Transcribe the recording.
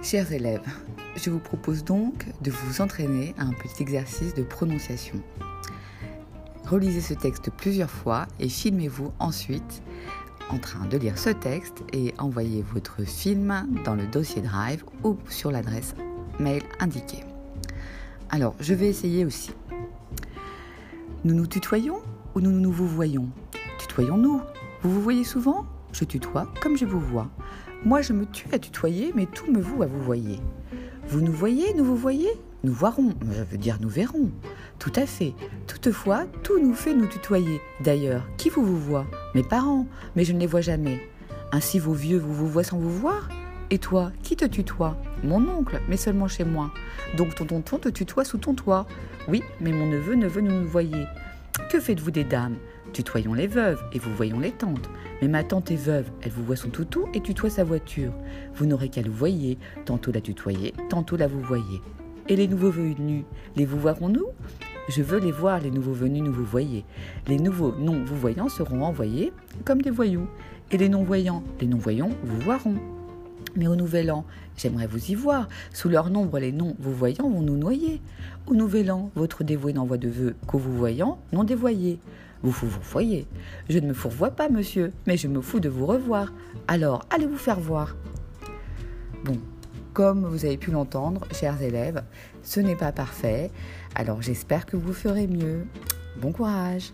Chers élèves, je vous propose donc de vous entraîner à un petit exercice de prononciation. Relisez ce texte plusieurs fois et filmez-vous ensuite en train de lire ce texte et envoyez votre film dans le dossier Drive ou sur l'adresse mail indiquée. Alors, je vais essayer aussi. Nous nous tutoyons ou nous nous vous voyons Tutoyons-nous? Vous vous voyez souvent? Je tutoie comme je vous vois. Moi, je me tue à tutoyer, mais tout me voue à vous voyez. Vous nous voyez, nous vous voyez? Nous voirons, je veux dire nous verrons. Tout à fait. Toutefois, tout nous fait nous tutoyer. D'ailleurs, qui vous vous voit? Mes parents, mais je ne les vois jamais. Ainsi vos vieux vous vous voient sans vous voir? Et toi, qui te tutoie? Mon oncle, mais seulement chez moi. Donc ton tonton te tutoie sous ton toit. Oui, mais mon neveu ne veut nous voyer. Que faites-vous des dames? Tutoyons les veuves et vous voyons les tantes. Mais ma tante est veuve, elle vous voit son toutou et tutoie sa voiture. Vous n'aurez qu'à le voyer, tantôt la tutoyer, tantôt la vous voyez. Et les nouveaux venus, les vous voirons-nous Je veux les voir, les nouveaux venus, nous vous voyez. Les nouveaux non-vous-voyants seront envoyés comme des voyous. Et les non-voyants, les non-voyants vous voiront. Mais au nouvel an, j'aimerais vous y voir. Sous leur nombre, les non-vous-voyants vont nous noyer. Au nouvel an, votre dévoué n'envoie de vœux qu'aux vous-voyants non dévoyés. Vous vous voyez. Je ne me fourvoie pas, monsieur, mais je me fous de vous revoir. Alors, allez vous faire voir. Bon, comme vous avez pu l'entendre, chers élèves, ce n'est pas parfait. Alors j'espère que vous ferez mieux. Bon courage